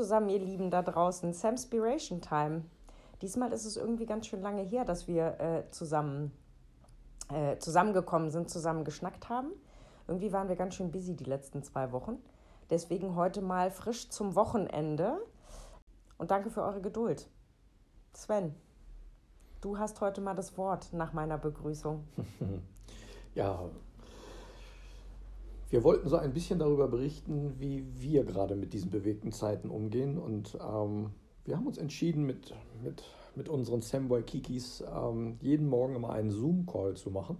Zusammen, ihr Lieben da draußen. Samspiration Time. Diesmal ist es irgendwie ganz schön lange her, dass wir äh, zusammen äh, zusammengekommen sind, zusammen geschnackt haben. Irgendwie waren wir ganz schön busy die letzten zwei Wochen. Deswegen heute mal frisch zum Wochenende. Und danke für eure Geduld. Sven, du hast heute mal das Wort nach meiner Begrüßung. ja, wir wollten so ein bisschen darüber berichten, wie wir gerade mit diesen bewegten Zeiten umgehen. Und ähm, wir haben uns entschieden, mit, mit, mit unseren Samboy Kikis ähm, jeden Morgen immer einen Zoom-Call zu machen,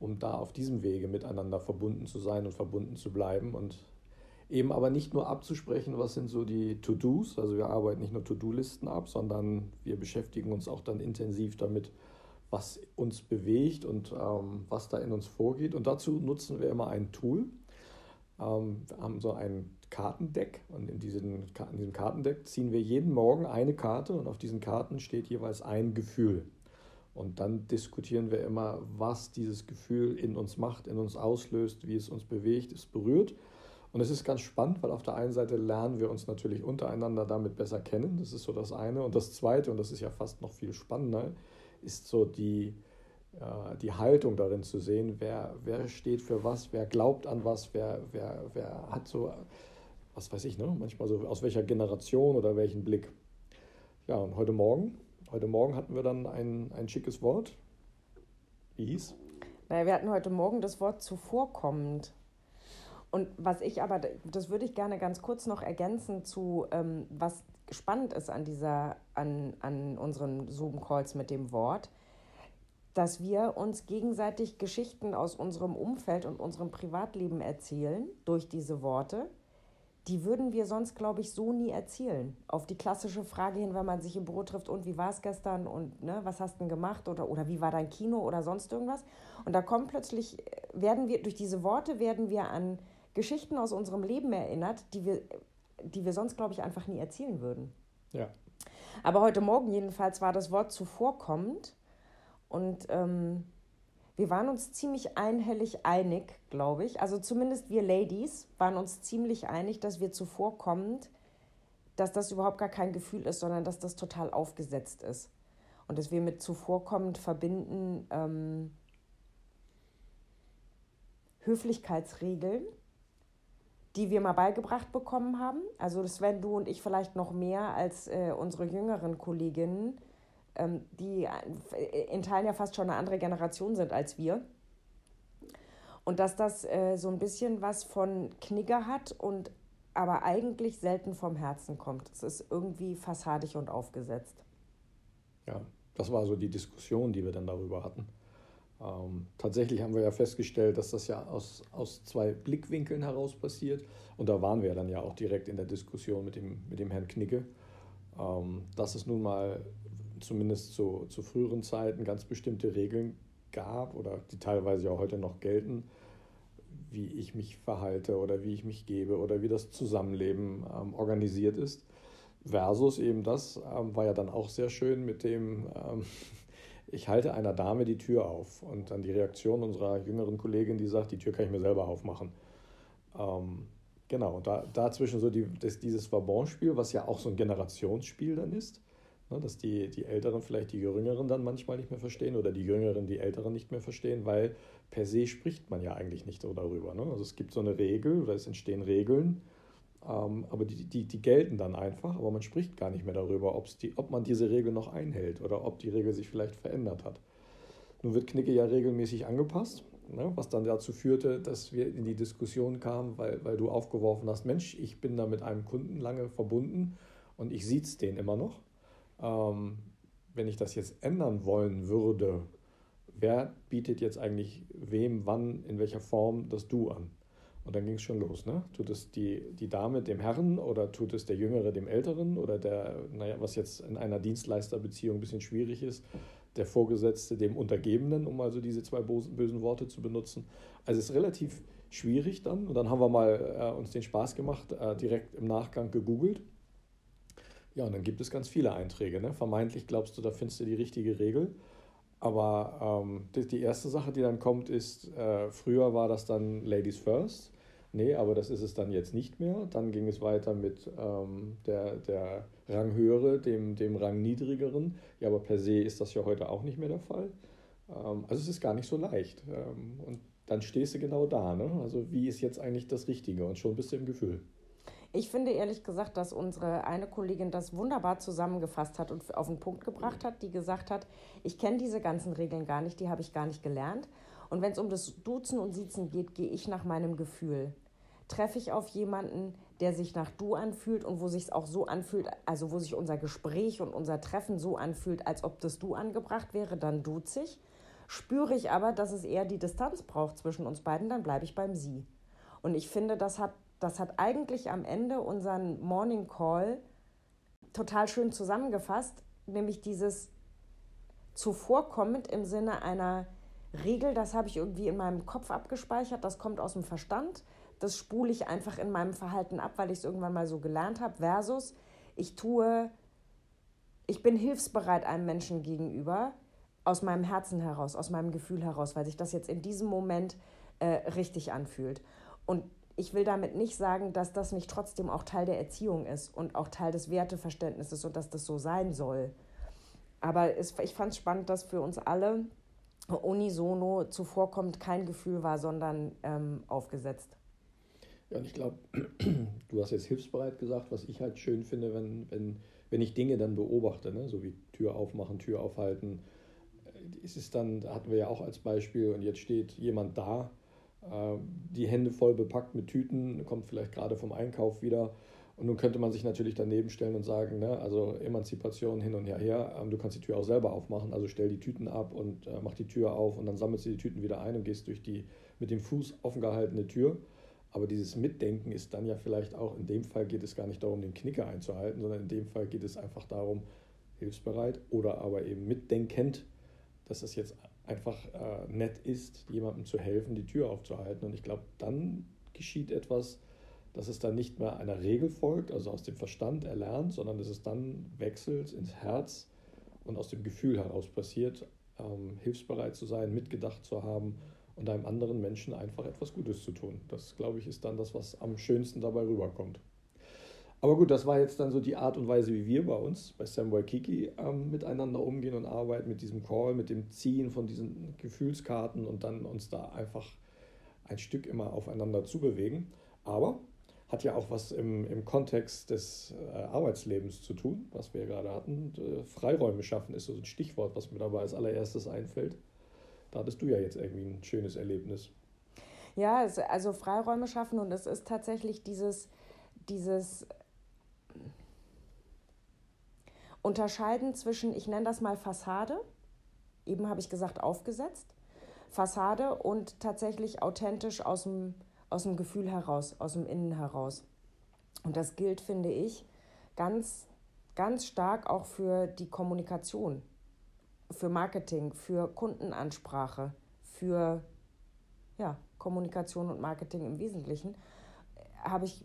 um da auf diesem Wege miteinander verbunden zu sein und verbunden zu bleiben. Und eben aber nicht nur abzusprechen, was sind so die To-Dos. Also wir arbeiten nicht nur To-Do-Listen ab, sondern wir beschäftigen uns auch dann intensiv damit, was uns bewegt und ähm, was da in uns vorgeht. Und dazu nutzen wir immer ein Tool. Ähm, wir haben so ein Kartendeck und in, diesen, in diesem Kartendeck ziehen wir jeden Morgen eine Karte und auf diesen Karten steht jeweils ein Gefühl. Und dann diskutieren wir immer, was dieses Gefühl in uns macht, in uns auslöst, wie es uns bewegt, es berührt. Und es ist ganz spannend, weil auf der einen Seite lernen wir uns natürlich untereinander damit besser kennen. Das ist so das eine. Und das zweite, und das ist ja fast noch viel spannender, ist so die, äh, die Haltung darin zu sehen, wer, wer steht für was, wer glaubt an was, wer, wer, wer hat so, was weiß ich, ne? manchmal so aus welcher Generation oder welchen Blick. Ja, und heute Morgen, heute Morgen hatten wir dann ein, ein schickes Wort. Wie hieß? Naja, wir hatten heute Morgen das Wort zuvorkommend. Und was ich aber, das würde ich gerne ganz kurz noch ergänzen zu, ähm, was spannend ist an dieser, an, an unseren Zoom-Calls mit dem Wort, dass wir uns gegenseitig Geschichten aus unserem Umfeld und unserem Privatleben erzählen durch diese Worte. Die würden wir sonst, glaube ich, so nie erzählen. Auf die klassische Frage hin, wenn man sich im Büro trifft, und wie war es gestern und ne, was hast du denn gemacht oder, oder wie war dein Kino oder sonst irgendwas. Und da kommt plötzlich, werden wir, durch diese Worte werden wir an Geschichten aus unserem Leben erinnert, die wir die wir sonst, glaube ich, einfach nie erzählen würden. Ja. Aber heute Morgen jedenfalls war das Wort zuvorkommend und ähm, wir waren uns ziemlich einhellig einig, glaube ich. Also zumindest wir Ladies waren uns ziemlich einig, dass wir zuvorkommend, dass das überhaupt gar kein Gefühl ist, sondern dass das total aufgesetzt ist. Und dass wir mit zuvorkommend verbinden ähm, Höflichkeitsregeln die wir mal beigebracht bekommen haben. Also Sven, du und ich vielleicht noch mehr als äh, unsere jüngeren Kolleginnen, ähm, die äh, in Teilen ja fast schon eine andere Generation sind als wir. Und dass das äh, so ein bisschen was von Knigger hat und aber eigentlich selten vom Herzen kommt. Es ist irgendwie fassadig und aufgesetzt. Ja, das war so die Diskussion, die wir dann darüber hatten. Ähm, tatsächlich haben wir ja festgestellt, dass das ja aus, aus zwei Blickwinkeln heraus passiert. Und da waren wir dann ja auch direkt in der Diskussion mit dem, mit dem Herrn Knicke, ähm, dass es nun mal zumindest zu, zu früheren Zeiten ganz bestimmte Regeln gab oder die teilweise ja heute noch gelten, wie ich mich verhalte oder wie ich mich gebe oder wie das Zusammenleben ähm, organisiert ist. Versus eben das ähm, war ja dann auch sehr schön mit dem, ähm, ich halte einer Dame die Tür auf und dann die Reaktion unserer jüngeren Kollegin, die sagt, die Tür kann ich mir selber aufmachen. Ähm, genau, und da, dazwischen so die, das, dieses Vabonspiel, was ja auch so ein Generationsspiel dann ist, ne, dass die, die Älteren vielleicht die Jüngeren dann manchmal nicht mehr verstehen oder die Jüngeren die Älteren nicht mehr verstehen, weil per se spricht man ja eigentlich nicht so darüber. Ne? Also es gibt so eine Regel oder es entstehen Regeln, aber die, die, die gelten dann einfach, aber man spricht gar nicht mehr darüber, die, ob man diese Regel noch einhält oder ob die Regel sich vielleicht verändert hat. Nun wird Knicke ja regelmäßig angepasst, ne, was dann dazu führte, dass wir in die Diskussion kamen, weil, weil du aufgeworfen hast, Mensch, ich bin da mit einem Kunden lange verbunden und ich sieht's den immer noch. Ähm, wenn ich das jetzt ändern wollen würde, wer bietet jetzt eigentlich wem, wann, in welcher Form das Du an? Und dann ging es schon los. Ne? Tut es die, die Dame dem Herrn oder tut es der Jüngere dem Älteren oder der, naja, was jetzt in einer Dienstleisterbeziehung ein bisschen schwierig ist, der Vorgesetzte dem Untergebenen, um also diese zwei bösen Worte zu benutzen. Also es ist relativ schwierig dann. Und dann haben wir mal äh, uns den Spaß gemacht, äh, direkt im Nachgang gegoogelt. Ja, und dann gibt es ganz viele Einträge. Ne? Vermeintlich glaubst du, da findest du die richtige Regel. Aber ähm, die, die, erste Sache, die dann kommt, ist, äh, früher war das dann Ladies First nee, aber das ist es dann jetzt nicht mehr. Dann ging es weiter mit ähm, der, der Ranghöhere, dem, dem Rang niedrigeren. Ja, aber per se ist das ja heute auch nicht mehr der Fall. Ähm, also es ist gar nicht so leicht. Ähm, und dann stehst du genau da. Ne? Also wie ist jetzt eigentlich das Richtige? Und schon bist du im Gefühl. Ich finde ehrlich gesagt, dass unsere eine Kollegin das wunderbar zusammengefasst hat und auf den Punkt gebracht hat, die gesagt hat, ich kenne diese ganzen Regeln gar nicht, die habe ich gar nicht gelernt. Und wenn es um das Duzen und Siezen geht, gehe ich nach meinem Gefühl. Treffe ich auf jemanden, der sich nach du anfühlt und wo sich es auch so anfühlt, also wo sich unser Gespräch und unser Treffen so anfühlt, als ob das du angebracht wäre, dann duze ich. Spüre ich aber, dass es eher die Distanz braucht zwischen uns beiden, dann bleibe ich beim sie. Und ich finde, das hat das hat eigentlich am Ende unseren Morning Call total schön zusammengefasst, nämlich dieses zuvorkommend im Sinne einer Regel, das habe ich irgendwie in meinem Kopf abgespeichert, das kommt aus dem Verstand, das spule ich einfach in meinem Verhalten ab, weil ich es irgendwann mal so gelernt habe, versus ich tue, ich bin hilfsbereit einem Menschen gegenüber, aus meinem Herzen heraus, aus meinem Gefühl heraus, weil sich das jetzt in diesem Moment äh, richtig anfühlt. Und ich will damit nicht sagen, dass das nicht trotzdem auch Teil der Erziehung ist und auch Teil des Werteverständnisses und dass das so sein soll. Aber es, ich fand es spannend, dass für uns alle unisono zuvorkommt kein Gefühl war, sondern ähm, aufgesetzt. Ja, und ich glaube, du hast jetzt hilfsbereit gesagt, was ich halt schön finde, wenn, wenn, wenn ich Dinge dann beobachte, ne? so wie Tür aufmachen, Tür aufhalten. Äh, ist es dann, da hatten wir ja auch als Beispiel, und jetzt steht jemand da, äh, die Hände voll bepackt mit Tüten, kommt vielleicht gerade vom Einkauf wieder. Und nun könnte man sich natürlich daneben stellen und sagen, ne, also Emanzipation hin und her, her, ähm, du kannst die Tür auch selber aufmachen, also stell die Tüten ab und äh, mach die Tür auf und dann sammelst du die Tüten wieder ein und gehst durch die mit dem Fuß offen gehaltene Tür. Aber dieses Mitdenken ist dann ja vielleicht auch, in dem Fall geht es gar nicht darum, den Knicker einzuhalten, sondern in dem Fall geht es einfach darum, hilfsbereit oder aber eben mitdenkend, dass das jetzt einfach äh, nett ist, jemandem zu helfen, die Tür aufzuhalten. Und ich glaube, dann geschieht etwas, dass es dann nicht mehr einer Regel folgt, also aus dem Verstand erlernt, sondern dass es dann wechselt ins Herz und aus dem Gefühl heraus passiert, ähm, hilfsbereit zu sein, mitgedacht zu haben und einem anderen Menschen einfach etwas Gutes zu tun. Das, glaube ich, ist dann das, was am schönsten dabei rüberkommt. Aber gut, das war jetzt dann so die Art und Weise, wie wir bei uns, bei Samway Kiki, ähm, miteinander umgehen und arbeiten, mit diesem Call, mit dem Ziehen von diesen Gefühlskarten und dann uns da einfach ein Stück immer aufeinander zu bewegen. Aber hat ja auch was im, im Kontext des äh, Arbeitslebens zu tun, was wir gerade hatten. Äh, Freiräume schaffen ist so ein Stichwort, was mir dabei als allererstes einfällt. Da hattest du ja jetzt irgendwie ein schönes Erlebnis. Ja, also Freiräume schaffen und es ist tatsächlich dieses, dieses unterscheiden zwischen, ich nenne das mal Fassade, eben habe ich gesagt aufgesetzt, Fassade und tatsächlich authentisch aus dem, aus dem Gefühl heraus, aus dem Innen heraus. Und das gilt, finde ich, ganz, ganz stark auch für die Kommunikation, für Marketing, für Kundenansprache, für ja, Kommunikation und Marketing im Wesentlichen. Habe ich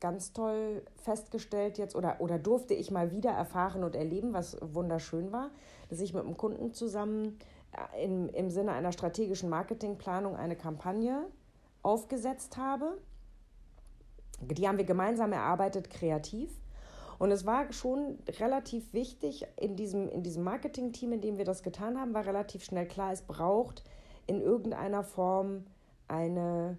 ganz toll festgestellt jetzt oder, oder durfte ich mal wieder erfahren und erleben, was wunderschön war, dass ich mit einem Kunden zusammen äh, im, im Sinne einer strategischen Marketingplanung eine Kampagne aufgesetzt habe. Die haben wir gemeinsam erarbeitet, kreativ. Und es war schon relativ wichtig, in diesem, in diesem Marketing-Team, in dem wir das getan haben, war relativ schnell klar, es braucht in irgendeiner Form eine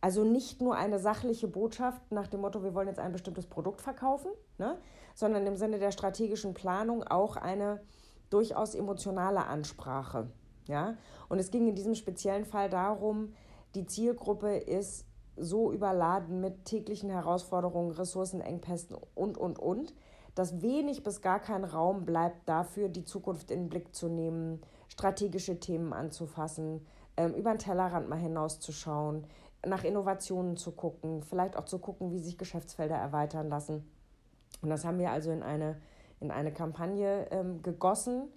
also nicht nur eine sachliche Botschaft nach dem Motto, wir wollen jetzt ein bestimmtes Produkt verkaufen, ne? sondern im Sinne der strategischen Planung auch eine durchaus emotionale Ansprache. Ja? Und es ging in diesem speziellen Fall darum, die Zielgruppe ist so überladen mit täglichen Herausforderungen, Ressourcenengpässen und, und, und, dass wenig bis gar kein Raum bleibt dafür, die Zukunft in den Blick zu nehmen, strategische Themen anzufassen, ähm, über den Tellerrand mal hinauszuschauen, nach Innovationen zu gucken, vielleicht auch zu gucken, wie sich Geschäftsfelder erweitern lassen. Und das haben wir also in eine, in eine Kampagne ähm, gegossen,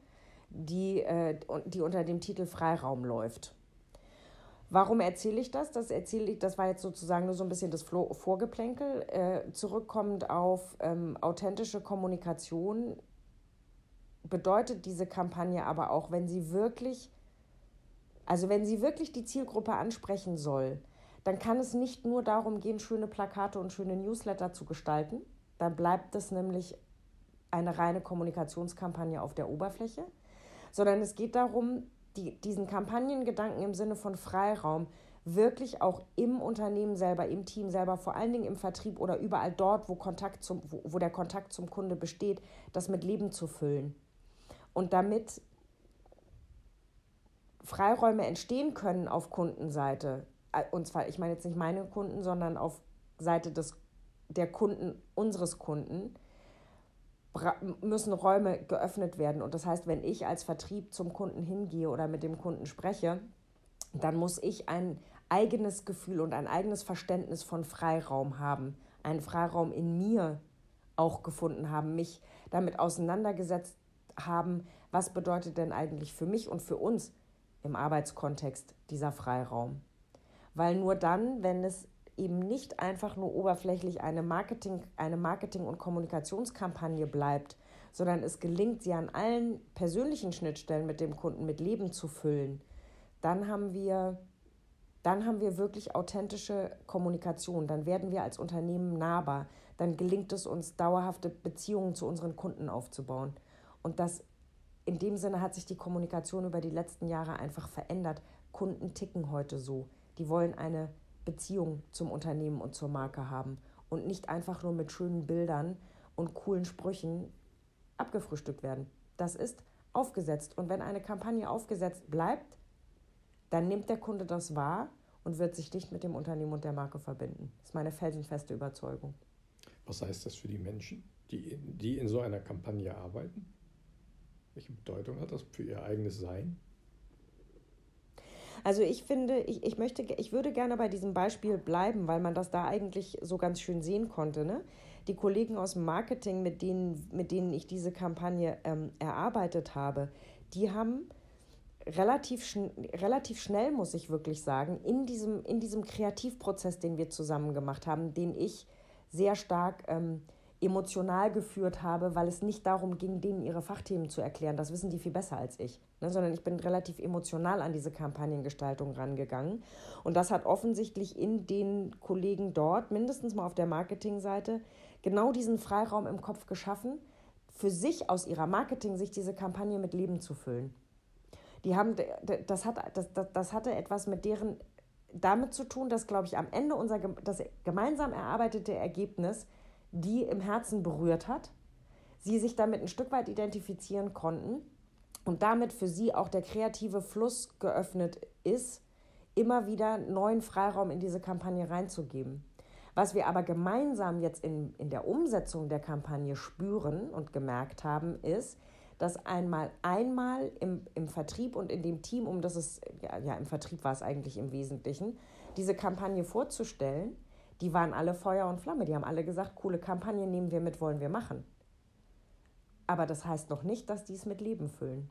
die, äh, die unter dem Titel Freiraum läuft. Warum erzähle ich das? Das erzähle ich, das war jetzt sozusagen nur so ein bisschen das Vorgeplänkel. Äh, zurückkommend auf ähm, authentische Kommunikation bedeutet diese Kampagne aber auch, wenn sie wirklich, also wenn sie wirklich die Zielgruppe ansprechen soll, dann kann es nicht nur darum gehen, schöne Plakate und schöne Newsletter zu gestalten. Dann bleibt es nämlich eine reine Kommunikationskampagne auf der Oberfläche, sondern es geht darum, die, diesen Kampagnengedanken im Sinne von Freiraum wirklich auch im Unternehmen selber, im Team selber, vor allen Dingen im Vertrieb oder überall dort, wo, Kontakt zum, wo, wo der Kontakt zum Kunde besteht, das mit Leben zu füllen. Und damit Freiräume entstehen können auf Kundenseite, äh, und zwar, ich meine jetzt nicht meine Kunden, sondern auf Seite des, der Kunden unseres Kunden, müssen Räume geöffnet werden. Und das heißt, wenn ich als Vertrieb zum Kunden hingehe oder mit dem Kunden spreche, dann muss ich ein eigenes Gefühl und ein eigenes Verständnis von Freiraum haben, einen Freiraum in mir auch gefunden haben, mich damit auseinandergesetzt haben, was bedeutet denn eigentlich für mich und für uns im Arbeitskontext dieser Freiraum. Weil nur dann, wenn es eben nicht einfach nur oberflächlich eine Marketing, eine Marketing- und Kommunikationskampagne bleibt, sondern es gelingt, sie an allen persönlichen Schnittstellen mit dem Kunden mit Leben zu füllen, dann haben wir, dann haben wir wirklich authentische Kommunikation. Dann werden wir als Unternehmen nahbar. Dann gelingt es uns, dauerhafte Beziehungen zu unseren Kunden aufzubauen. Und das in dem Sinne hat sich die Kommunikation über die letzten Jahre einfach verändert. Kunden ticken heute so. Die wollen eine Beziehung zum Unternehmen und zur Marke haben und nicht einfach nur mit schönen Bildern und coolen Sprüchen abgefrühstückt werden. Das ist aufgesetzt. Und wenn eine Kampagne aufgesetzt bleibt, dann nimmt der Kunde das wahr und wird sich dicht mit dem Unternehmen und der Marke verbinden. Das ist meine felsenfeste Überzeugung. Was heißt das für die Menschen, die, die in so einer Kampagne arbeiten? Welche Bedeutung hat das für ihr eigenes Sein? Also ich finde, ich, ich möchte, ich würde gerne bei diesem Beispiel bleiben, weil man das da eigentlich so ganz schön sehen konnte. Ne? Die Kollegen aus dem Marketing, mit denen, mit denen ich diese Kampagne ähm, erarbeitet habe, die haben relativ, schn relativ schnell, muss ich wirklich sagen, in diesem, in diesem Kreativprozess, den wir zusammen gemacht haben, den ich sehr stark ähm, emotional geführt habe, weil es nicht darum ging, denen ihre Fachthemen zu erklären. Das wissen die viel besser als ich. Ne? Sondern ich bin relativ emotional an diese Kampagnengestaltung rangegangen. Und das hat offensichtlich in den Kollegen dort, mindestens mal auf der Marketingseite, genau diesen Freiraum im Kopf geschaffen, für sich aus ihrer Marketing-Sicht diese Kampagne mit Leben zu füllen. Die haben, das, hat, das, das, das hatte etwas mit deren damit zu tun, dass, glaube ich, am Ende unser das gemeinsam erarbeitete Ergebnis die im Herzen berührt hat, sie sich damit ein Stück weit identifizieren konnten und damit für sie auch der kreative Fluss geöffnet ist, immer wieder neuen Freiraum in diese Kampagne reinzugeben. Was wir aber gemeinsam jetzt in, in der Umsetzung der Kampagne spüren und gemerkt haben, ist, dass einmal einmal im, im Vertrieb und in dem Team, um das es, ja, ja im Vertrieb war es eigentlich im Wesentlichen, diese Kampagne vorzustellen, die waren alle Feuer und Flamme. Die haben alle gesagt, coole Kampagne nehmen wir mit, wollen wir machen. Aber das heißt noch nicht, dass die es mit Leben füllen.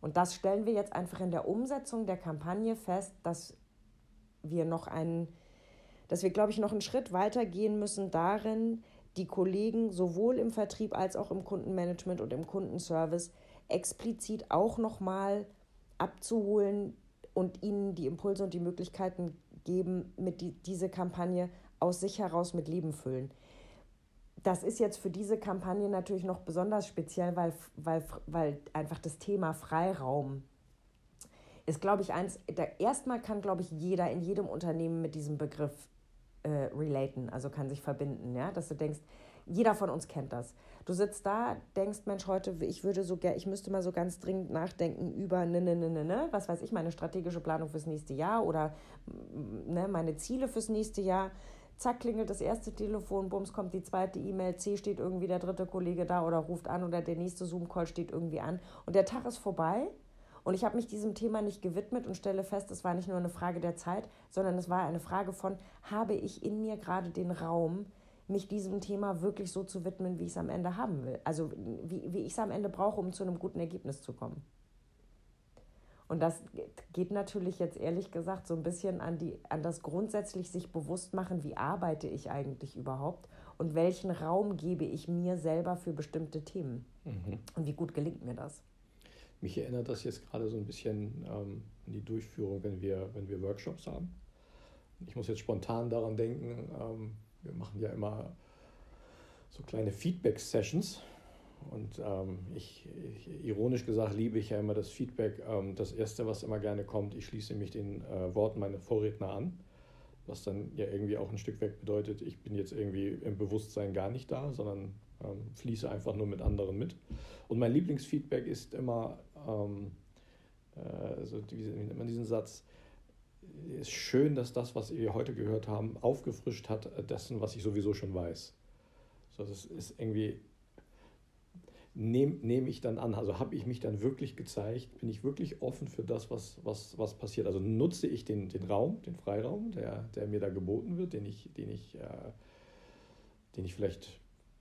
Und das stellen wir jetzt einfach in der Umsetzung der Kampagne fest, dass wir noch einen, dass wir, glaube ich, noch einen Schritt weiter gehen müssen darin, die Kollegen sowohl im Vertrieb als auch im Kundenmanagement und im Kundenservice explizit auch nochmal abzuholen und ihnen die Impulse und die Möglichkeiten geben, mit die, diese Kampagne aus sich heraus mit Leben füllen. Das ist jetzt für diese Kampagne natürlich noch besonders speziell, weil, weil, weil einfach das Thema Freiraum ist, glaube ich, eins, da, erstmal kann, glaube ich, jeder in jedem Unternehmen mit diesem Begriff äh, relaten, also kann sich verbinden, ja, dass du denkst, jeder von uns kennt das. Du sitzt da, denkst, Mensch, heute, ich würde so gerne, ich müsste mal so ganz dringend nachdenken über, ne, ne, ne, ne, ne, was weiß ich, meine strategische Planung fürs nächste Jahr oder mm, ne, meine Ziele fürs nächste Jahr. Zack, klingelt das erste Telefon, bums, kommt die zweite E-Mail, C steht irgendwie der dritte Kollege da oder ruft an oder der nächste Zoom-Call steht irgendwie an und der Tag ist vorbei. Und ich habe mich diesem Thema nicht gewidmet und stelle fest, es war nicht nur eine Frage der Zeit, sondern es war eine Frage von, habe ich in mir gerade den Raum, mich diesem Thema wirklich so zu widmen, wie ich es am Ende haben will. Also wie, wie ich es am Ende brauche, um zu einem guten Ergebnis zu kommen. Und das geht natürlich jetzt ehrlich gesagt so ein bisschen an, die, an das grundsätzlich sich bewusst machen, wie arbeite ich eigentlich überhaupt und welchen Raum gebe ich mir selber für bestimmte Themen. Mhm. Und wie gut gelingt mir das? Mich erinnert das jetzt gerade so ein bisschen ähm, an die Durchführung, wenn wir, wenn wir Workshops haben ich muss jetzt spontan daran denken, ähm, wir machen ja immer so kleine Feedback-Sessions. Und ähm, ich, ich, ironisch gesagt, liebe ich ja immer das Feedback. Ähm, das Erste, was immer gerne kommt, ich schließe mich den äh, Worten meiner Vorredner an, was dann ja irgendwie auch ein Stück weg bedeutet, ich bin jetzt irgendwie im Bewusstsein gar nicht da, sondern ähm, fließe einfach nur mit anderen mit. Und mein Lieblingsfeedback ist immer, ähm, äh, also wie nennt man diesen Satz, ist schön, dass das, was wir heute gehört haben, aufgefrischt hat, äh, dessen, was ich sowieso schon weiß. So, das ist irgendwie, nehme nehm ich dann an, also habe ich mich dann wirklich gezeigt, bin ich wirklich offen für das, was, was, was passiert. Also nutze ich den, den Raum, den Freiraum, der, der mir da geboten wird, den ich, den ich, äh, den ich vielleicht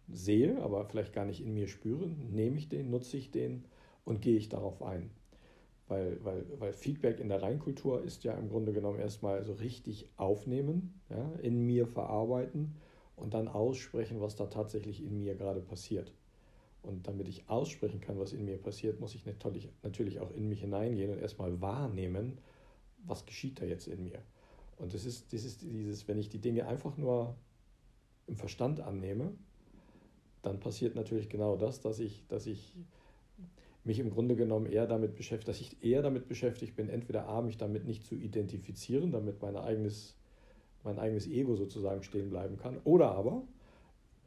sehe, aber vielleicht gar nicht in mir spüre, nehme ich den, nutze ich den und gehe ich darauf ein. Weil, weil, weil Feedback in der Reinkultur ist ja im Grunde genommen erstmal so richtig aufnehmen, ja, in mir verarbeiten und dann aussprechen, was da tatsächlich in mir gerade passiert. Und damit ich aussprechen kann, was in mir passiert, muss ich natürlich, auch in mich hineingehen und erstmal wahrnehmen, was geschieht da jetzt in mir. Und das ist, das ist dieses, wenn ich die Dinge einfach nur im Verstand annehme, dann passiert natürlich genau das, dass ich, dass ich mich im Grunde genommen eher damit beschäftige, dass ich eher damit beschäftigt bin, entweder A, mich damit nicht zu identifizieren, damit mein eigenes mein eigenes Ego sozusagen stehen bleiben kann. Oder aber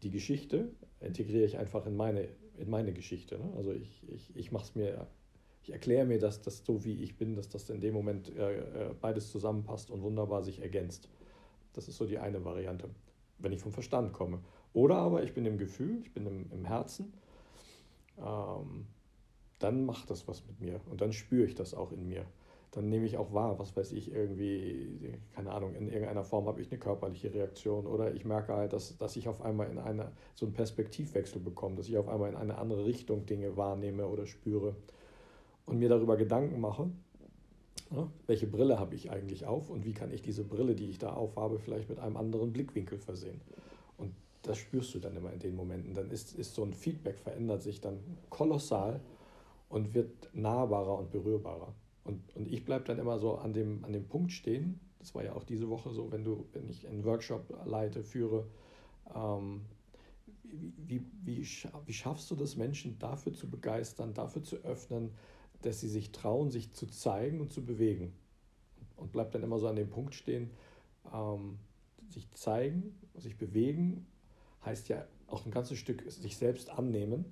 die Geschichte integriere ich einfach in meine, in meine Geschichte. Ne? Also ich, ich, ich mache es mir, ich erkläre mir, dass das so wie ich bin, dass das in dem Moment äh, äh, beides zusammenpasst und wunderbar sich ergänzt. Das ist so die eine Variante, wenn ich vom Verstand komme. Oder aber ich bin im Gefühl, ich bin im, im Herzen. Ähm, dann macht das was mit mir und dann spüre ich das auch in mir dann nehme ich auch wahr, was weiß ich, irgendwie, keine Ahnung, in irgendeiner Form habe ich eine körperliche Reaktion oder ich merke halt, dass, dass ich auf einmal in eine, so einen Perspektivwechsel bekomme, dass ich auf einmal in eine andere Richtung Dinge wahrnehme oder spüre und mir darüber Gedanken mache, ne, welche Brille habe ich eigentlich auf und wie kann ich diese Brille, die ich da aufhabe, vielleicht mit einem anderen Blickwinkel versehen. Und das spürst du dann immer in den Momenten. Dann ist, ist so ein Feedback, verändert sich dann kolossal und wird nahbarer und berührbarer. Und, und ich bleibe dann immer so an dem, an dem Punkt stehen, das war ja auch diese Woche so, wenn du, wenn ich einen Workshop leite, führe, ähm, wie, wie, wie, schaffst du das, Menschen dafür zu begeistern, dafür zu öffnen, dass sie sich trauen, sich zu zeigen und zu bewegen? Und bleibt dann immer so an dem Punkt stehen, ähm, sich zeigen, sich bewegen, heißt ja auch ein ganzes Stück sich selbst annehmen.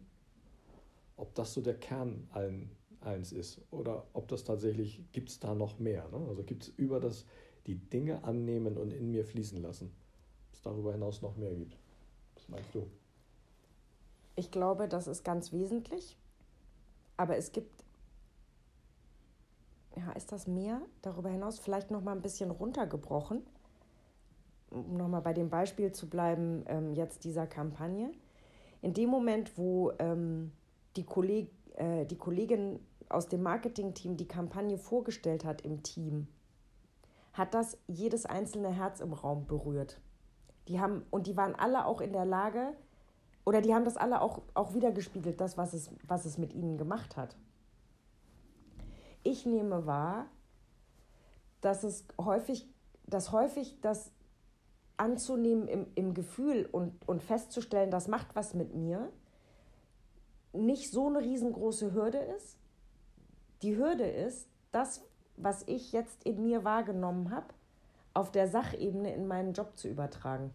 Ob das so der Kern allen eins ist oder ob das tatsächlich, gibt es da noch mehr? Ne? Also gibt es über das, die Dinge annehmen und in mir fließen lassen, ob es darüber hinaus noch mehr gibt. Was meinst du? Ich glaube, das ist ganz wesentlich, aber es gibt, ja, ist das mehr darüber hinaus? Vielleicht noch mal ein bisschen runtergebrochen, um noch mal bei dem Beispiel zu bleiben, ähm, jetzt dieser Kampagne. In dem Moment, wo ähm, die, Kolleg äh, die Kollegin aus dem Marketingteam die Kampagne vorgestellt hat im Team, hat das jedes einzelne Herz im Raum berührt. Die haben, und die waren alle auch in der Lage, oder die haben das alle auch, auch wiedergespiegelt, das, was es, was es mit ihnen gemacht hat. Ich nehme wahr, dass es häufig, dass häufig das anzunehmen im, im Gefühl und, und festzustellen, das macht was mit mir, nicht so eine riesengroße Hürde ist, die Hürde ist, das, was ich jetzt in mir wahrgenommen habe, auf der Sachebene in meinen Job zu übertragen.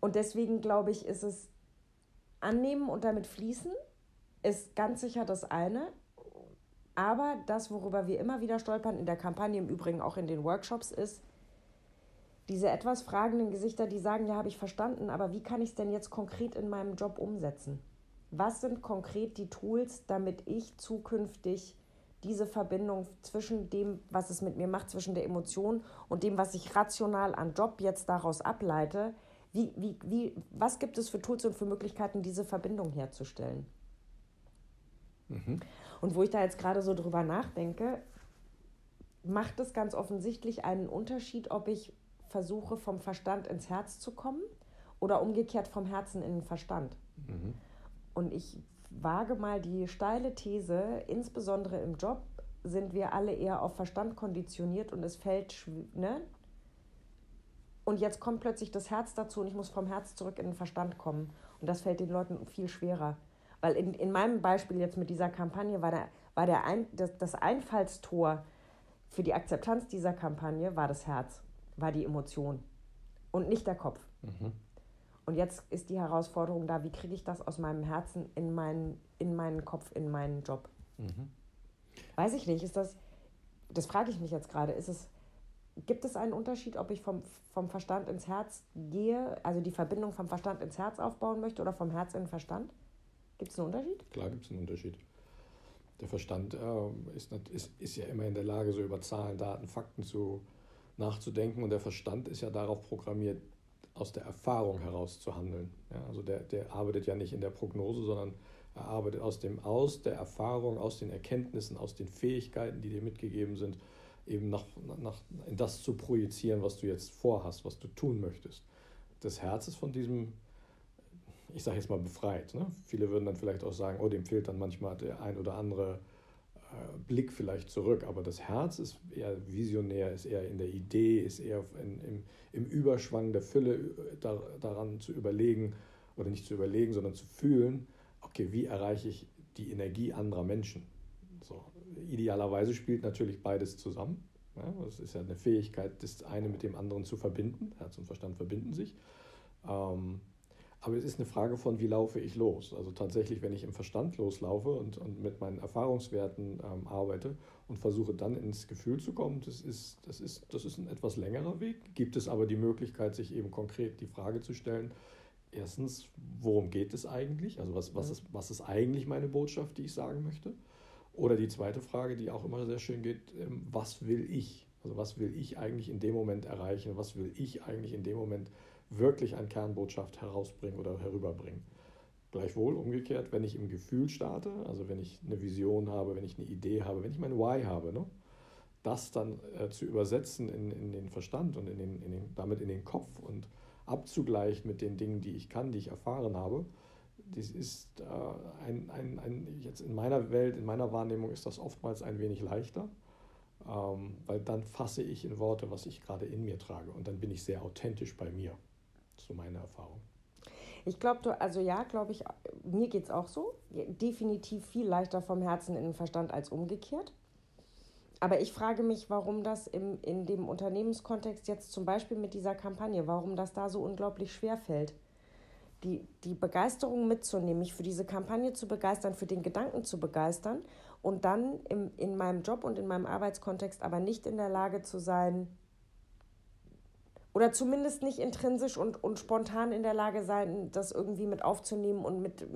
Und deswegen glaube ich, ist es annehmen und damit fließen, ist ganz sicher das eine. Aber das, worüber wir immer wieder stolpern, in der Kampagne, im Übrigen auch in den Workshops, ist, diese etwas fragenden Gesichter, die sagen, ja, habe ich verstanden, aber wie kann ich es denn jetzt konkret in meinem Job umsetzen? was sind konkret die Tools, damit ich zukünftig diese Verbindung zwischen dem, was es mit mir macht, zwischen der Emotion und dem, was ich rational an Job jetzt daraus ableite, wie, wie, wie, was gibt es für Tools und für Möglichkeiten, diese Verbindung herzustellen? Mhm. Und wo ich da jetzt gerade so drüber nachdenke, macht es ganz offensichtlich einen Unterschied, ob ich versuche, vom Verstand ins Herz zu kommen oder umgekehrt vom Herzen in den Verstand. Mhm. Und ich wage mal die steile These, insbesondere im Job, sind wir alle eher auf Verstand konditioniert und es fällt, ne? Und jetzt kommt plötzlich das Herz dazu und ich muss vom Herz zurück in den Verstand kommen. Und das fällt den Leuten viel schwerer. Weil in, in meinem Beispiel jetzt mit dieser Kampagne war, der, war der Ein, das, das Einfallstor für die Akzeptanz dieser Kampagne war das Herz, war die Emotion und nicht der Kopf. Mhm. Und jetzt ist die Herausforderung da, wie kriege ich das aus meinem Herzen in meinen, in meinen Kopf, in meinen Job? Mhm. Weiß ich nicht, ist das, das frage ich mich jetzt gerade, ist es, gibt es einen Unterschied, ob ich vom, vom Verstand ins Herz gehe, also die Verbindung vom Verstand ins Herz aufbauen möchte oder vom Herz in den Verstand? Gibt es einen Unterschied? Klar gibt es einen Unterschied. Der Verstand äh, ist, ist, ist ja immer in der Lage, so über Zahlen, Daten, Fakten zu, nachzudenken und der Verstand ist ja darauf programmiert, aus der Erfahrung heraus zu handeln. Ja, also der, der arbeitet ja nicht in der Prognose, sondern er arbeitet aus dem Aus der Erfahrung, aus den Erkenntnissen, aus den Fähigkeiten, die dir mitgegeben sind, eben nach, nach, in das zu projizieren, was du jetzt vorhast, was du tun möchtest. Das Herz ist von diesem, ich sage jetzt mal, befreit. Ne? Viele würden dann vielleicht auch sagen, oh, dem fehlt dann manchmal der ein oder andere Blick vielleicht zurück, aber das Herz ist eher visionär, ist eher in der Idee, ist eher in, im, im Überschwang der Fülle äh, da, daran zu überlegen oder nicht zu überlegen, sondern zu fühlen, okay, wie erreiche ich die Energie anderer Menschen? So, idealerweise spielt natürlich beides zusammen. Ja, das ist ja eine Fähigkeit, das eine mit dem anderen zu verbinden. Herz und Verstand verbinden sich. Ähm, aber es ist eine Frage von, wie laufe ich los? Also tatsächlich, wenn ich im Verstand loslaufe und, und mit meinen Erfahrungswerten ähm, arbeite und versuche dann ins Gefühl zu kommen, das ist, das, ist, das ist ein etwas längerer Weg. Gibt es aber die Möglichkeit, sich eben konkret die Frage zu stellen, erstens, worum geht es eigentlich? Also was, was, ist, was ist eigentlich meine Botschaft, die ich sagen möchte? Oder die zweite Frage, die auch immer sehr schön geht, ähm, was will ich? Also was will ich eigentlich in dem Moment erreichen? Was will ich eigentlich in dem Moment erreichen? Wirklich an Kernbotschaft herausbringen oder herüberbringen. Gleichwohl umgekehrt, wenn ich im Gefühl starte, also wenn ich eine Vision habe, wenn ich eine Idee habe, wenn ich mein Why habe, ne, das dann äh, zu übersetzen in, in den Verstand und in den, in den, damit in den Kopf und abzugleichen mit den Dingen, die ich kann, die ich erfahren habe, das ist äh, ein, ein, ein, jetzt in meiner Welt, in meiner Wahrnehmung ist das oftmals ein wenig leichter, ähm, weil dann fasse ich in Worte, was ich gerade in mir trage und dann bin ich sehr authentisch bei mir so meine Erfahrung. Ich glaube, also ja, glaube ich, mir geht es auch so. Definitiv viel leichter vom Herzen in den Verstand als umgekehrt. Aber ich frage mich, warum das im, in dem Unternehmenskontext jetzt zum Beispiel mit dieser Kampagne, warum das da so unglaublich schwer fällt. Die, die Begeisterung mitzunehmen, mich für diese Kampagne zu begeistern, für den Gedanken zu begeistern und dann im, in meinem Job und in meinem Arbeitskontext aber nicht in der Lage zu sein, oder zumindest nicht intrinsisch und, und spontan in der Lage sein, das irgendwie mit aufzunehmen und mit,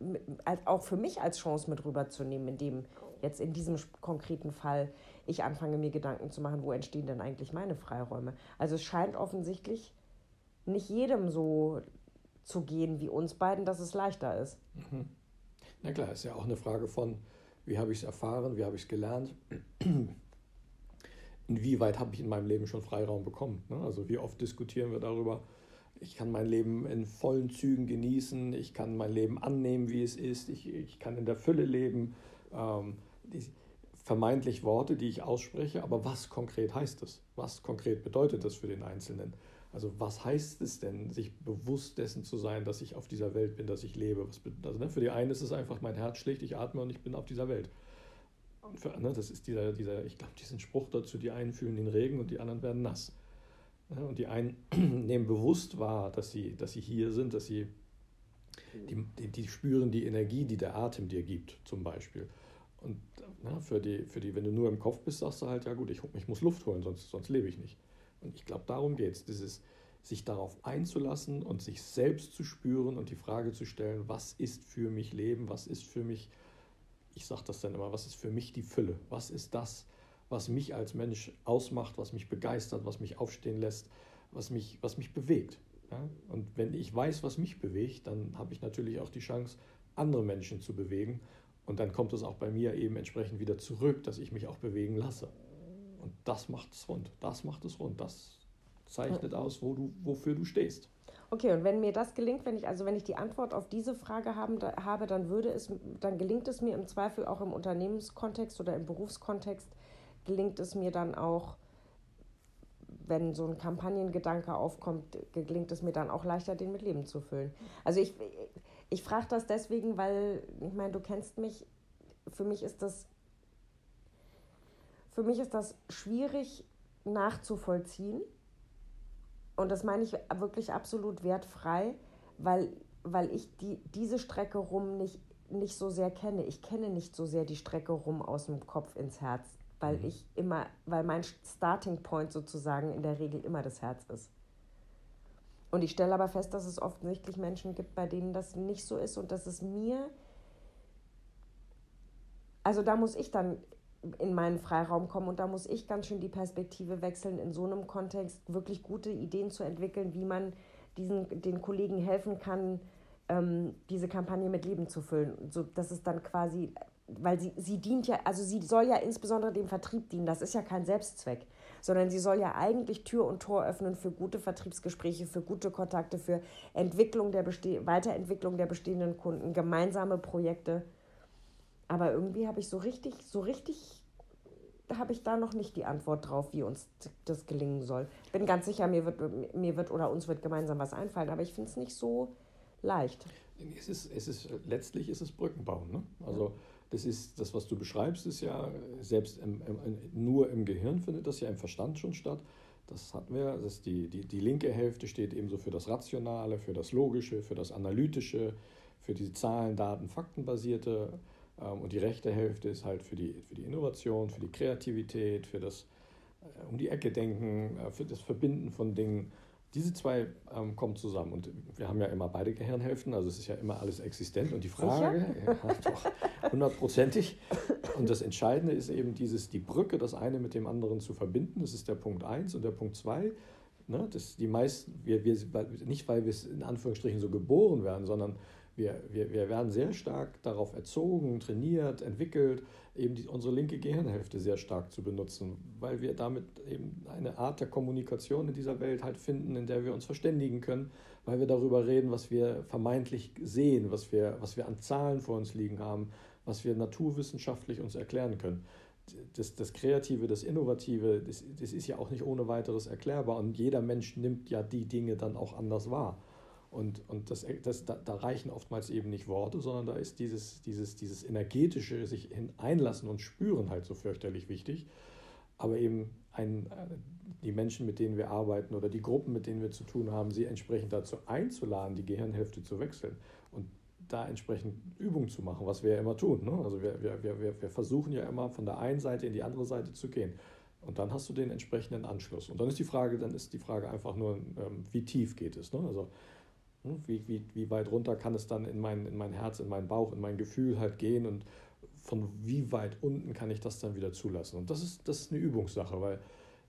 mit, auch für mich als Chance mit rüberzunehmen, indem jetzt in diesem konkreten Fall ich anfange, mir Gedanken zu machen, wo entstehen denn eigentlich meine Freiräume. Also es scheint offensichtlich nicht jedem so zu gehen wie uns beiden, dass es leichter ist. Mhm. Na klar, ist ja auch eine Frage von, wie habe ich es erfahren, wie habe ich es gelernt inwieweit habe ich in meinem Leben schon Freiraum bekommen. Ne? Also wie oft diskutieren wir darüber, ich kann mein Leben in vollen Zügen genießen, ich kann mein Leben annehmen, wie es ist, ich, ich kann in der Fülle leben. Ähm, die, vermeintlich Worte, die ich ausspreche, aber was konkret heißt das? Was konkret bedeutet das für den Einzelnen? Also was heißt es denn, sich bewusst dessen zu sein, dass ich auf dieser Welt bin, dass ich lebe? Was, also, ne, für die einen ist es einfach, mein Herz schlägt, ich atme und ich bin auf dieser Welt. Für, ne, das ist dieser, dieser ich glaube, diesen Spruch dazu, die einen fühlen den Regen und die anderen werden nass. Ja, und die einen nehmen bewusst wahr, dass sie, dass sie hier sind, dass sie die, die, die spüren die Energie, die der Atem dir gibt, zum Beispiel. Und na, für, die, für die, wenn du nur im Kopf bist, sagst du halt, ja gut, ich, ich muss Luft holen, sonst, sonst lebe ich nicht. Und ich glaube, darum geht es, dieses sich darauf einzulassen und sich selbst zu spüren und die Frage zu stellen, was ist für mich Leben, was ist für mich ich sage das dann immer, was ist für mich die Fülle? Was ist das, was mich als Mensch ausmacht, was mich begeistert, was mich aufstehen lässt, was mich, was mich bewegt? Ja? Und wenn ich weiß, was mich bewegt, dann habe ich natürlich auch die Chance, andere Menschen zu bewegen. Und dann kommt es auch bei mir eben entsprechend wieder zurück, dass ich mich auch bewegen lasse. Und das macht es rund. Das macht es rund. Das zeichnet aus, wo du, wofür du stehst. Okay, und wenn mir das gelingt, wenn ich also wenn ich die Antwort auf diese Frage haben, da, habe, dann würde es, dann gelingt es mir im Zweifel auch im Unternehmenskontext oder im Berufskontext gelingt es mir dann auch, wenn so ein Kampagnengedanke aufkommt, gelingt es mir dann auch leichter, den mit Leben zu füllen. Also ich, ich frage das deswegen, weil, ich meine, du kennst mich, für mich ist das, für mich ist das schwierig nachzuvollziehen und das meine ich wirklich absolut wertfrei, weil, weil ich die, diese Strecke rum nicht, nicht so sehr kenne. Ich kenne nicht so sehr die Strecke rum aus dem Kopf ins Herz, weil mhm. ich immer, weil mein Starting Point sozusagen in der Regel immer das Herz ist. Und ich stelle aber fest, dass es offensichtlich Menschen gibt, bei denen das nicht so ist und dass es mir, also da muss ich dann in meinen Freiraum kommen. Und da muss ich ganz schön die Perspektive wechseln, in so einem Kontext wirklich gute Ideen zu entwickeln, wie man diesen, den Kollegen helfen kann, ähm, diese Kampagne mit Leben zu füllen. So, dass es dann quasi, weil sie, sie dient ja, also sie soll ja insbesondere dem Vertrieb dienen, das ist ja kein Selbstzweck, sondern sie soll ja eigentlich Tür und Tor öffnen für gute Vertriebsgespräche, für gute Kontakte, für Entwicklung der Weiterentwicklung der bestehenden Kunden, gemeinsame Projekte aber irgendwie habe ich so richtig, so richtig habe ich da noch nicht die Antwort drauf, wie uns das gelingen soll. Bin ganz sicher, mir wird, mir wird oder uns wird gemeinsam was einfallen, aber ich finde es nicht so leicht. Es ist, es ist, letztlich ist es Brückenbauen. Ne? Also das ist das, was du beschreibst, ist ja selbst im, im, nur im Gehirn findet das ja im Verstand schon statt. Das hatten wir, das die, die, die linke Hälfte steht ebenso für das Rationale, für das Logische, für das Analytische, für die Zahlen, Daten, Faktenbasierte und die rechte Hälfte ist halt für die, für die Innovation, für die Kreativität, für das äh, um die Ecke denken, äh, für das Verbinden von Dingen. Diese zwei ähm, kommen zusammen. Und wir haben ja immer beide Gehirnhälften, also es ist ja immer alles existent. Und die Frage, ja, doch, hundertprozentig. Und das Entscheidende ist eben dieses, die Brücke, das eine mit dem anderen zu verbinden. Das ist der Punkt 1 und der Punkt 2. Ne, das die meisten, wir, wir, nicht weil wir es in Anführungsstrichen so geboren werden, sondern wir, wir, wir werden sehr stark darauf erzogen, trainiert, entwickelt, eben die, unsere linke Gehirnhälfte sehr stark zu benutzen, weil wir damit eben eine Art der Kommunikation in dieser Welt halt finden, in der wir uns verständigen können, weil wir darüber reden, was wir vermeintlich sehen, was wir, was wir an Zahlen vor uns liegen haben, was wir naturwissenschaftlich uns erklären können. Das, das Kreative, das Innovative, das, das ist ja auch nicht ohne weiteres erklärbar und jeder Mensch nimmt ja die Dinge dann auch anders wahr. Und, und das, das, da, da, reichen oftmals eben nicht Worte, sondern da ist dieses, dieses, dieses energetische sich einlassen und spüren halt so fürchterlich wichtig. Aber eben ein, die Menschen, mit denen wir arbeiten oder die Gruppen, mit denen wir zu tun haben, sie entsprechend dazu einzuladen, die Gehirnhälfte zu wechseln und da entsprechend Übungen zu machen, was wir ja immer tun. Ne? Also wir, wir, wir, wir versuchen ja immer von der einen Seite in die andere Seite zu gehen. Und dann hast du den entsprechenden Anschluss. Und dann ist die Frage, dann ist die Frage einfach nur, ähm, wie tief geht es. Ne? Also wie, wie, wie weit runter kann es dann in mein, in mein Herz, in meinen Bauch, in mein Gefühl halt gehen und von wie weit unten kann ich das dann wieder zulassen. Und das ist, das ist eine Übungssache, weil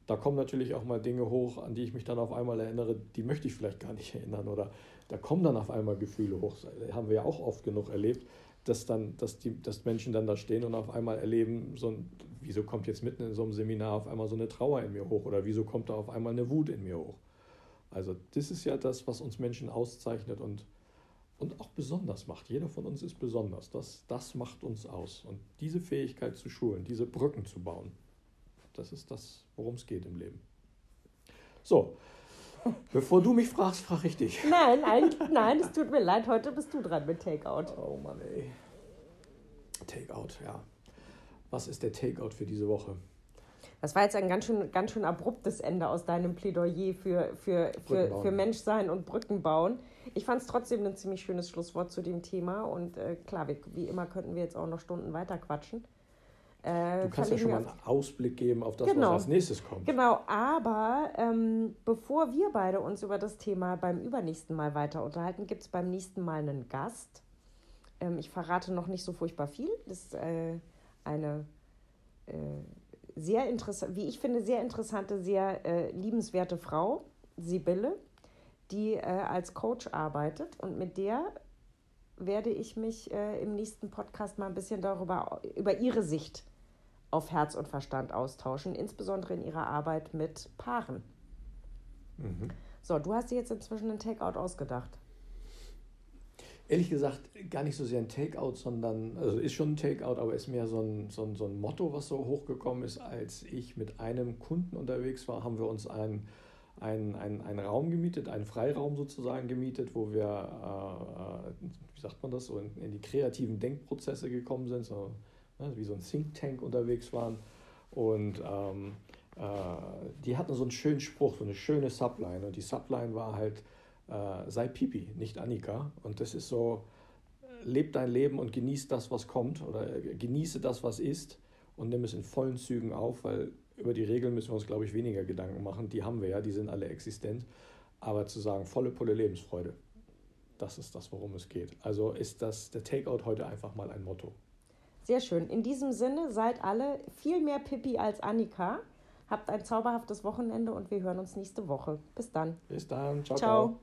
da kommen natürlich auch mal Dinge hoch, an die ich mich dann auf einmal erinnere, die möchte ich vielleicht gar nicht erinnern. Oder da kommen dann auf einmal Gefühle hoch. Das haben wir ja auch oft genug erlebt, dass dann, dass die, dass Menschen dann da stehen und auf einmal erleben, so ein, wieso kommt jetzt mitten in so einem Seminar auf einmal so eine Trauer in mir hoch oder wieso kommt da auf einmal eine Wut in mir hoch. Also das ist ja das, was uns Menschen auszeichnet und, und auch besonders macht. Jeder von uns ist besonders. Das, das macht uns aus. Und diese Fähigkeit zu schulen, diese Brücken zu bauen, das ist das, worum es geht im Leben. So, bevor du mich fragst, frage ich dich. Nein, nein, nein, es tut mir leid. Heute bist du dran mit Takeout. Oh Mann, ey. Takeout, ja. Was ist der Takeout für diese Woche? Das war jetzt ein ganz schön, ganz schön abruptes Ende aus deinem Plädoyer für, für, für, für Menschsein und Brücken bauen. Ich fand es trotzdem ein ziemlich schönes Schlusswort zu dem Thema. Und äh, klar, wie, wie immer könnten wir jetzt auch noch Stunden weiter quatschen. Äh, du kannst ja schon mal einen Ausblick geben auf das, genau. was als nächstes kommt. Genau, aber ähm, bevor wir beide uns über das Thema beim übernächsten Mal weiter unterhalten, gibt es beim nächsten Mal einen Gast. Ähm, ich verrate noch nicht so furchtbar viel. Das ist äh, eine äh, sehr interessant, wie ich finde, sehr interessante, sehr äh, liebenswerte Frau, Sibylle, die äh, als Coach arbeitet und mit der werde ich mich äh, im nächsten Podcast mal ein bisschen darüber, über ihre Sicht auf Herz und Verstand austauschen, insbesondere in ihrer Arbeit mit Paaren. Mhm. So, du hast dir jetzt inzwischen ein Takeout ausgedacht. Ehrlich gesagt, gar nicht so sehr ein Takeout, sondern, also ist schon ein Takeout, aber ist mehr so ein, so ein, so ein Motto, was so hochgekommen ist. Als ich mit einem Kunden unterwegs war, haben wir uns einen, einen, einen, einen Raum gemietet, einen Freiraum sozusagen gemietet, wo wir, äh, äh wie sagt man das, so in, in, die kreativen Denkprozesse gekommen sind, so, ne, wie so ein Think Tank unterwegs waren. Und ähm, äh, die hatten so einen schönen Spruch, so eine schöne Subline. Und die Subline war halt, äh, sei Pipi, nicht Annika. Und das ist so, leb dein Leben und genieß das, was kommt oder genieße das, was ist und nimm es in vollen Zügen auf, weil über die Regeln müssen wir uns, glaube ich, weniger Gedanken machen. Die haben wir ja, die sind alle existent. Aber zu sagen, volle Pulle Lebensfreude, das ist das, worum es geht. Also ist das der Takeout heute einfach mal ein Motto. Sehr schön. In diesem Sinne seid alle viel mehr Pippi als Annika. Habt ein zauberhaftes Wochenende und wir hören uns nächste Woche. Bis dann. Bis dann. ciao. ciao. ciao.